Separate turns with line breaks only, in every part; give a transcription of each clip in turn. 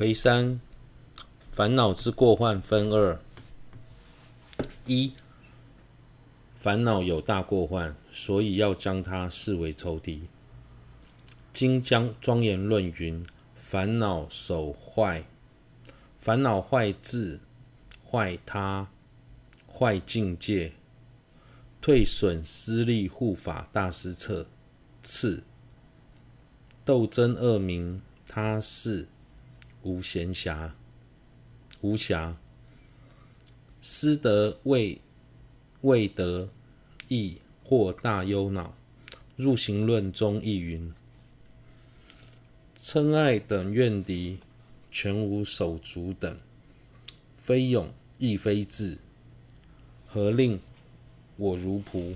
癸三，烦恼之过患分二：一、烦恼有大过患，所以要将它视为仇敌。经将庄严论云：烦恼首坏，烦恼坏智，坏他，坏境界，退损失利护法大师册次，斗争恶名，他是无闲暇，无暇，失德未未得意，或大忧恼。入行论中亦云。嗔爱等怨敌，全无手足等，非勇亦非智，何令我如仆？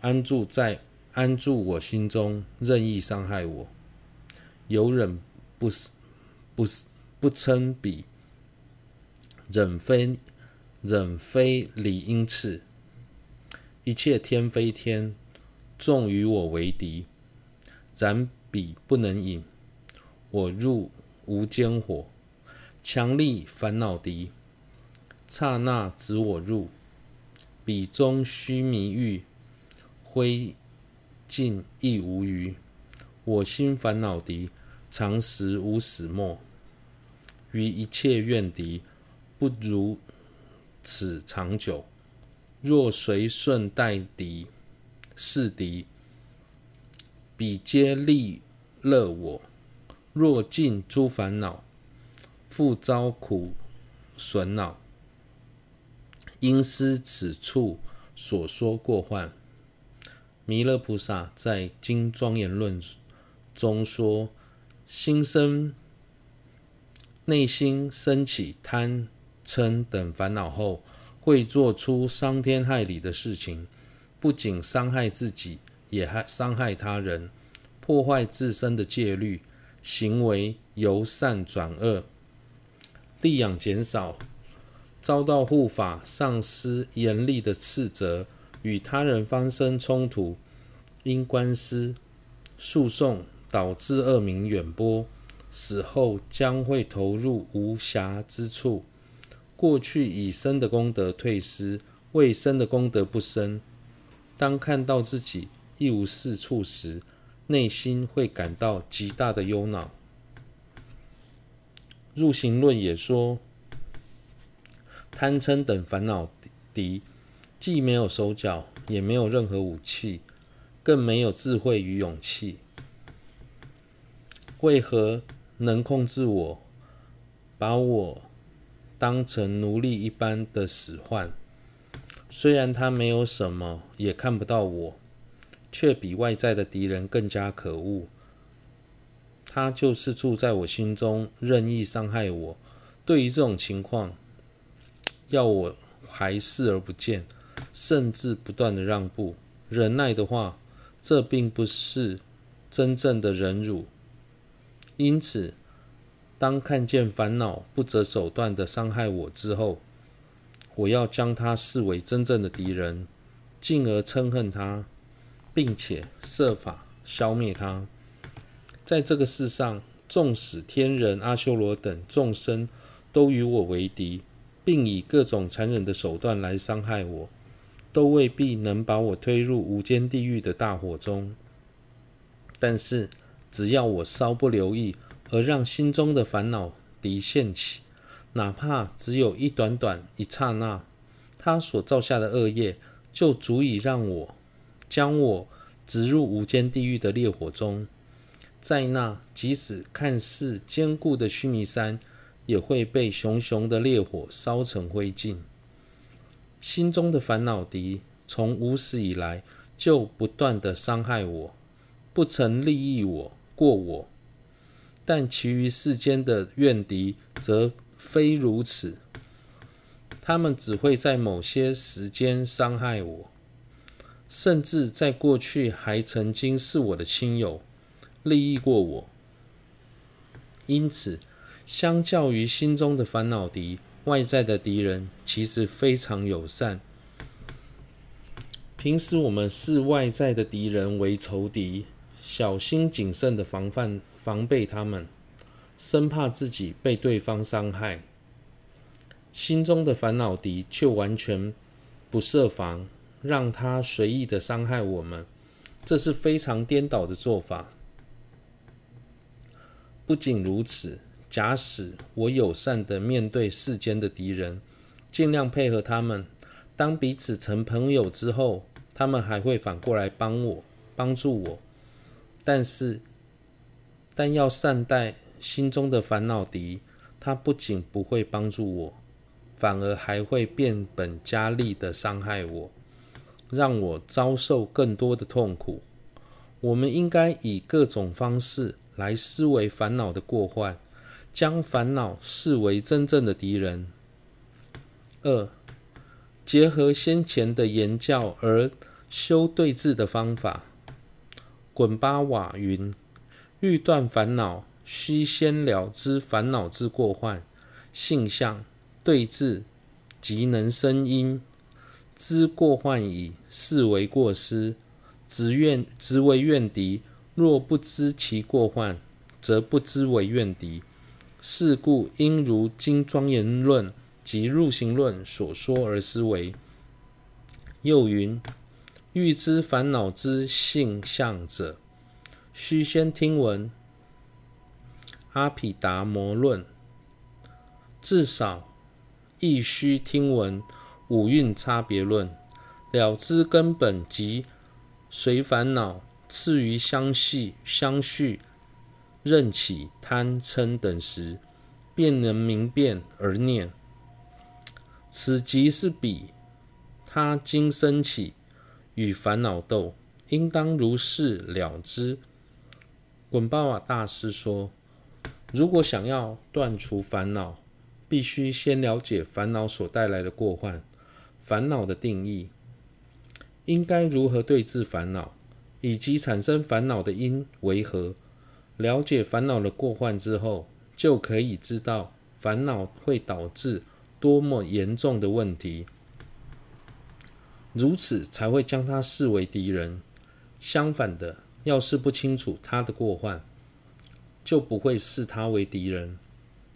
安住在安住我心中，任意伤害我。有忍不不不称彼，忍非忍非理应次。一切天非天，众与我为敌，然。彼不能饮，我入无间火，强力烦恼敌，刹那指我入，彼中须弥欲，灰烬亦无余。我心烦恼敌，常时无始末，于一切怨敌，不如此长久。若随顺待敌，是敌。彼皆利乐我，若尽诸烦恼，复遭苦损恼。因思此处所说过患。弥勒菩萨在《经庄严论》中说：心生内心升起贪嗔等烦恼后，会做出伤天害理的事情，不仅伤害自己。也害伤害他人，破坏自身的戒律，行为由善转恶，力养减少，遭到护法上师严厉的斥责，与他人发生冲突，因官司诉讼导致恶名远播，死后将会投入无暇之处。过去已生的功德退失，未生的功德不生。当看到自己。一无是处时，内心会感到极大的忧恼。入行论也说，贪嗔等烦恼敌，既没有手脚，也没有任何武器，更没有智慧与勇气，为何能控制我，把我当成奴隶一般的使唤？虽然他没有什么，也看不到我。却比外在的敌人更加可恶。他就是住在我心中，任意伤害我。对于这种情况，要我还视而不见，甚至不断的让步、忍耐的话，这并不是真正的忍辱。因此，当看见烦恼不择手段的伤害我之后，我要将他视为真正的敌人，进而憎恨他。并且设法消灭他。在这个世上，纵使天人、阿修罗等众生都与我为敌，并以各种残忍的手段来伤害我，都未必能把我推入无间地狱的大火中。但是，只要我稍不留意，而让心中的烦恼敌现起，哪怕只有一短短一刹那，他所造下的恶业就足以让我。将我直入无间地狱的烈火中，在那即使看似坚固的须弥山，也会被熊熊的烈火烧成灰烬。心中的烦恼敌从无始以来就不断的伤害我，不曾利益我过我，但其余世间的怨敌则非如此，他们只会在某些时间伤害我。甚至在过去还曾经是我的亲友，利益过我。因此，相较于心中的烦恼敌，外在的敌人其实非常友善。平时我们视外在的敌人为仇敌，小心谨慎的防范防备他们，生怕自己被对方伤害，心中的烦恼敌却完全不设防，让他随意的伤害我们，这是非常颠倒的做法。不仅如此，假使我友善的面对世间的敌人，尽量配合他们，当彼此成朋友之后，他们还会反过来帮我，帮助我。但是，但要善待心中的烦恼敌，他不仅不会帮助我，反而还会变本加厉的伤害我，让我遭受更多的痛苦。我们应该以各种方式来思维烦恼的过患，将烦恼视为真正的敌人。二，结合先前的言教而修对治的方法。滚巴瓦云，欲断烦恼，须先了知烦恼之过患性相，对治即能生因。知过患已，是为过失，执怨执为怨敌。若不知其过患，则不知为怨敌。是故应如《经庄严论》及《入行论》所说而思维。又云。欲知烦恼之性相者，须先听闻《阿毗达摩论》，至少亦须听闻《五蕴差别论》，了知根本即随烦恼，次于相系、相续、任起贪嗔等时，便能明辨而念。此即是彼他今生起。与烦恼斗，应当如是了之。滚巴瓦大师说：“如果想要断除烦恼，必须先了解烦恼所带来的过患，烦恼的定义，应该如何对治烦恼，以及产生烦恼的因为何。了解烦恼的过患之后，就可以知道烦恼会导致多么严重的问题。”如此才会将他视为敌人。相反的，要是不清楚他的过患，就不会视他为敌人，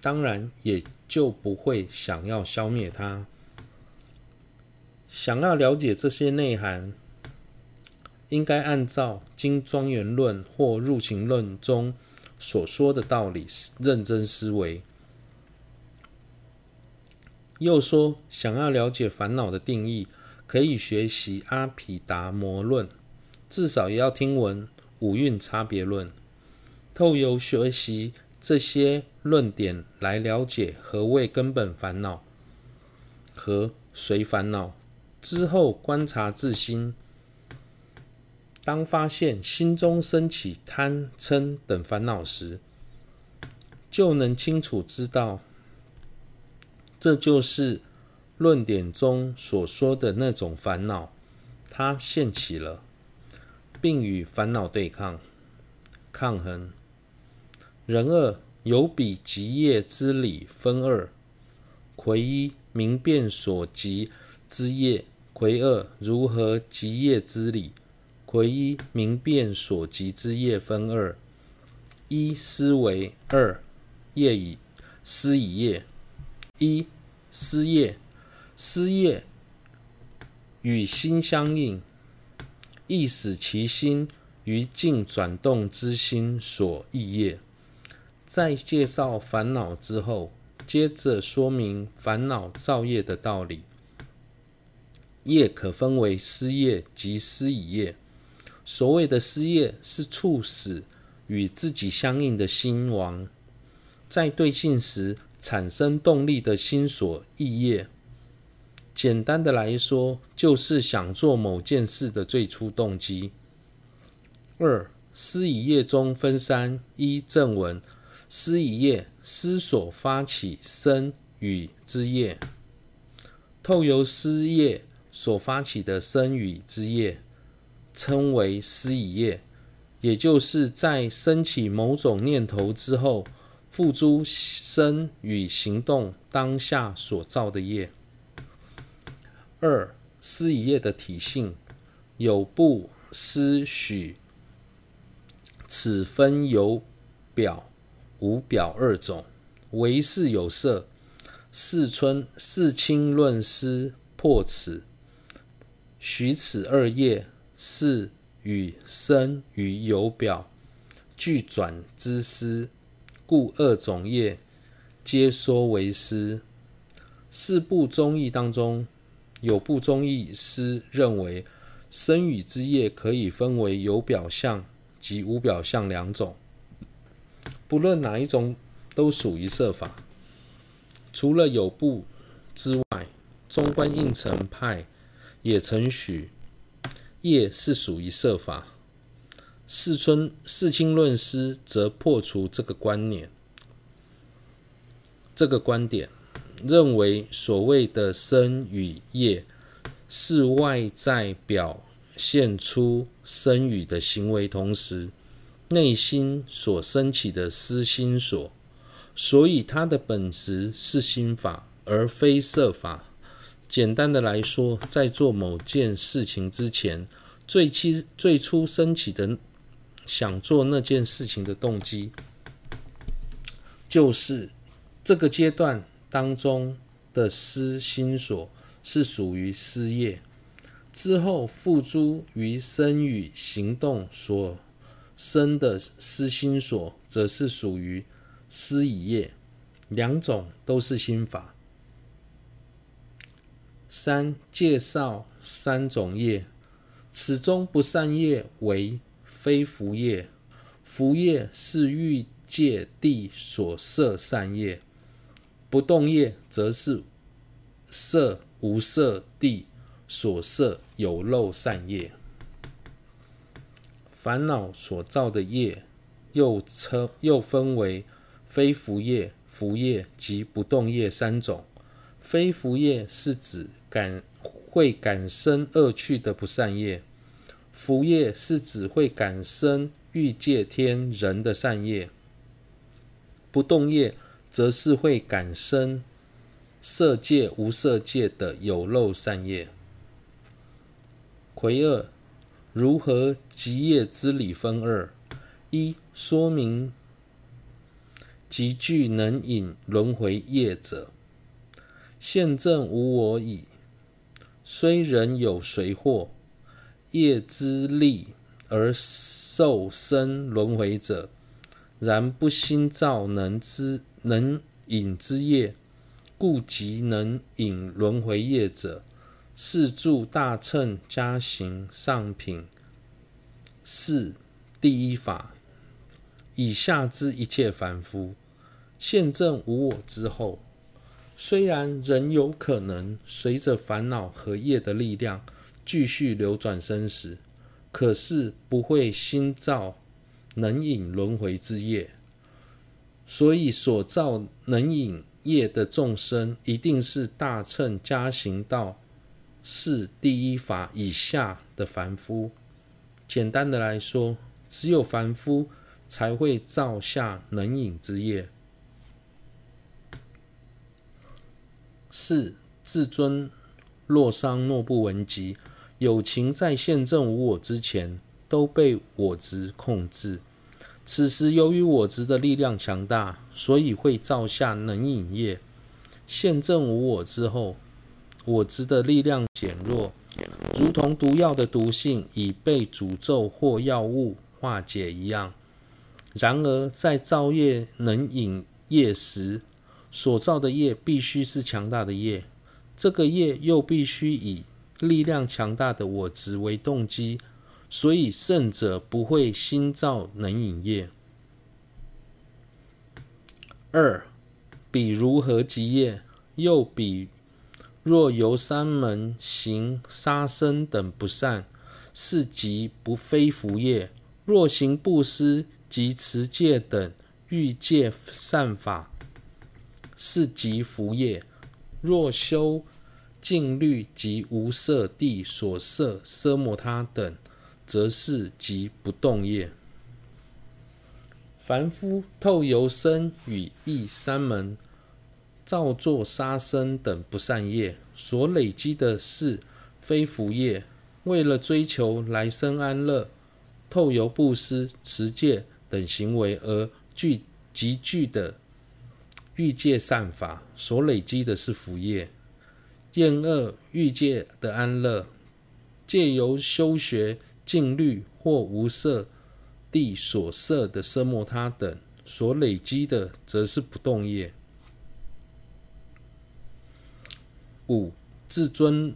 当然也就不会想要消灭他。想要了解这些内涵，应该按照《经庄严论》或《入行论》中所说的道理认真思维。又说，想要了解烦恼的定义。可以学习《阿毗达摩论》，至少也要听闻《五蕴差别论》，透由学习这些论点来了解何谓根本烦恼和随烦恼。之后观察自心，当发现心中升起贪嗔等烦恼时，就能清楚知道，这就是。论点中所说的那种烦恼，它现起了，并与烦恼对抗、抗衡。人二有彼极业之理分二：魁一明辨所及之业，魁二如何极业之理。魁一明辨所及之业分二：一思维，二业已思已业。一思业。思业与心相应，亦使其心于境转动之心所意业。在介绍烦恼之后，接着说明烦恼造业的道理。业可分为思业及思已业。所谓的思业，是促使与自己相应的心王，在对境时产生动力的心所意业。简单的来说，就是想做某件事的最初动机。二思以业中分三：一正文，思以业思所发起身与之业，透由思业所发起的身与之业，称为思以业，也就是在升起某种念头之后，付诸身与行动当下所造的业。二思已业的体性有不思许，此分有表无表二种，唯是有色。世春世清论师破此，许此二业是与生与有表俱转之师，故二种业皆说为师。四部中义当中，有部宗义师认为，生与之业可以分为有表相及无表相两种，不论哪一种，都属于色法。除了有部之外，中观应成派也曾许业是属于色法。世春世亲论师则破除这个观念，这个观点认为所谓的生与业是外在表现出生与的行为，同时内心所升起的私心所。所以，它的本质是心法，而非色法。简单的来说，在做某件事情之前，最期最初升起的想做那件事情的动机，就是这个阶段当中的私心所，是属于私业。之后付诸于身与行动所生的私心所，则是属于。私以业，两种都是心法。三、介绍三种业，此中不善业为非福业，福业是欲界地所摄善业，不动业则是色无色地所色有漏善业。烦恼所造的业，又称又分为。非福业、福业及不动业三种。非福业是指感会感生恶趣的不善业；福业是指会感生欲界天人的善业；不动业则是会感生色界、无色界的有漏善业。魁二，如何集业之理分二：一、说明。集具能引轮回业者，现正无我矣。虽人有随惑业之力而受生轮回者，然不心造能之能引之业，故即能引轮回业者，是着大乘加行上品四第一法。以下之一切凡夫。现证无我之后，虽然仍有可能随着烦恼和业的力量继续流转生死，可是不会心造能引轮回之业。所以所造能引业的众生，一定是大乘加行道是第一法以下的凡夫。简单的来说，只有凡夫才会造下能引之业。四至尊洛桑诺布文集，有情在现证无我之前，都被我执控制。此时由于我执的力量强大，所以会造下能引业。现证无我之后，我执的力量减弱，如同毒药的毒性已被诅咒或药物化解一样。然而在造业能引业时，所造的业必须是强大的业，这个业又必须以力量强大的我执为动机，所以圣者不会心造能引业。二，彼如何集业？又彼若由三门行杀生等不善，是集不非福业；若行布施及持戒等欲界善法。是集福业，若修静虑及无色地所摄奢摩他等，则是即不动业。凡夫透由身语意三门，造作杀生等不善业，所累积的是非福业。为了追求来生安乐，透由布施、持戒等行为而聚集聚的欲界善法所累积的是福业；厌恶欲界的安乐，借由修学静虑或无色地所摄的奢摩他等所累积的，则是不动业。五、至尊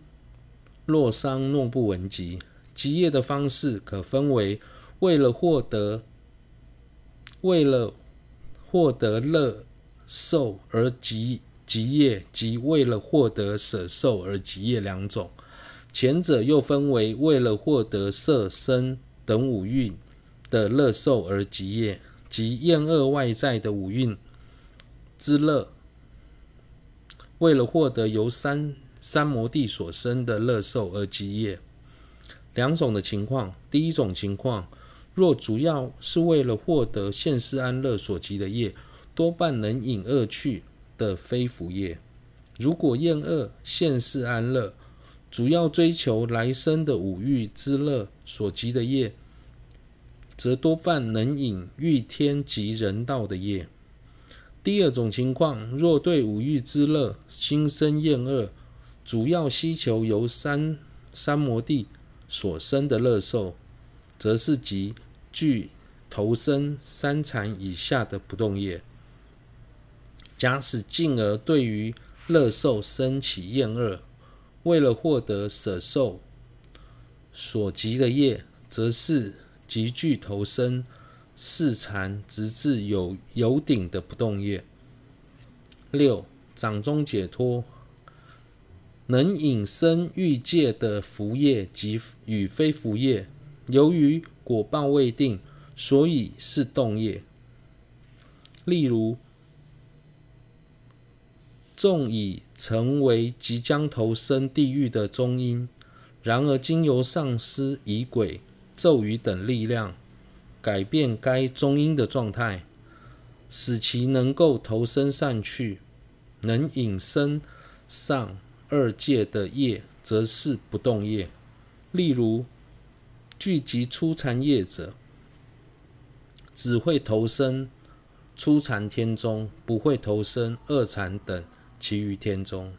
洛桑诺布文集，集业的方式可分为为了获得、为了获得乐受而集集业，及为了获得舍受而集业两种。前者又分为为了获得色身等五蕴的乐受而集业，及厌恶外在的五蕴之乐。为了获得由三三摩地所生的乐受而集业，两种的情况。第一种情况，若主要是为了获得现世安乐所集的业，多半能引恶趣的非福业；如果厌恶现世安乐，主要追求来生的五欲之乐所集的业，则多半能引欲天及人道的业。第二种情况，若对五欲之乐心生厌恶，主要希求由三三摩地所生的乐受，则是集聚投生三禅以下的不动业。假使进而对于乐受生起厌恶，为了获得舍受所集的业，则是集聚投生。四禅直至有有顶的不动业。六掌中解脱，能引生欲界的福业及与非福业，由于果报未定，所以是动业。例如，纵以成为即将投生地狱的中阴，然而经由上师仪轨、咒语等力量。改变该中阴的状态，使其能够投生善趣，能引生上二界的业，则是不动业。例如，聚集初禅业者，只会投生初禅天中，不会投生二禅等其余天中。